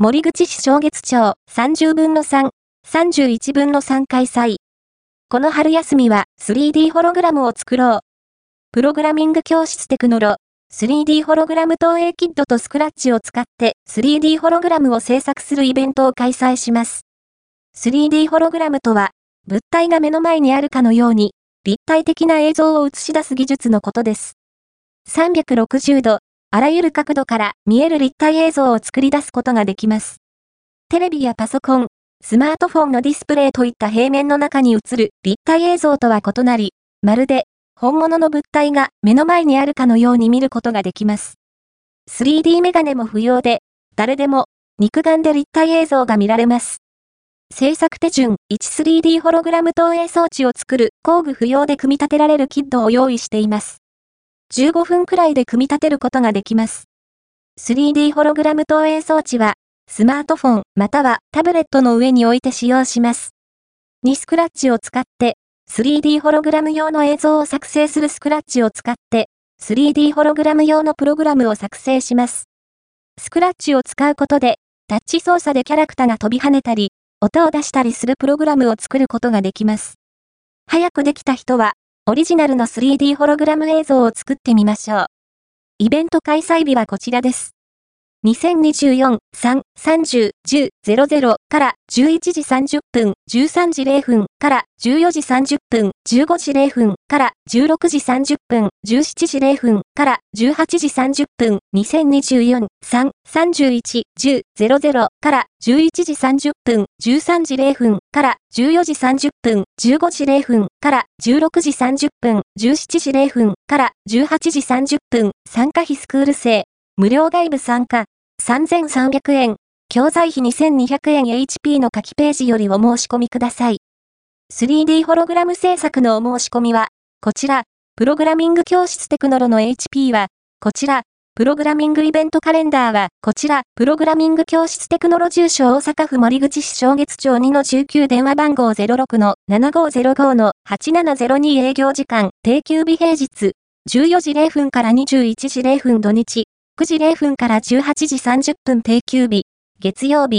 森口市正月町30分の3、31分の3開催。この春休みは 3D ホログラムを作ろう。プログラミング教室テクノロ 3D ホログラム投影キットとスクラッチを使って 3D ホログラムを制作するイベントを開催します。3D ホログラムとは、物体が目の前にあるかのように、立体的な映像を映し出す技術のことです。360度、あらゆる角度から見える立体映像を作り出すことができます。テレビやパソコン、スマートフォンのディスプレイといった平面の中に映る立体映像とは異なり、まるで本物の物体が目の前にあるかのように見ることができます。3D メガネも不要で、誰でも肉眼で立体映像が見られます。制作手順 1-3D ホログラム投影装置を作る工具不要で組み立てられるキットを用意しています。15分くらいで組み立てることができます。3D ホログラム投影装置は、スマートフォンまたはタブレットの上に置いて使用します。2スクラッチを使って 3D ホログラム用の映像を作成するスクラッチを使って、3D ホログラム用のプログラムを作成します。スクラッチを使うことで、タッチ操作でキャラクターが飛び跳ねたり、音を出したりするプログラムを作ることができます。早くできた人は、オリジナルの 3D ホログラム映像を作ってみましょう。イベント開催日はこちらです。2024、3、30、10、00から11時30分、13時0分から14時30分、15時0分から16時30分、17時0分から18時30分、2024、3、31、10、00から11時30分、13時0分から14時30分、15時0分から16時30分、17時0分から18時30分、参加費スクール生、無料外部参加、3300円、教材費2200円。HP の書きページよりお申し込みください。3D ホログラム制作のお申し込みは、こちら、プログラミング教室テクノロの HP は、こちら、プログラミングイベントカレンダーは、こちら、プログラミング教室テクノロ住所大阪府森口市正月町2の19電話番号06の7505の8702営業時間、定休日平日、14時0分から21時0分土日、9時0分から18時30分定休日、月曜日、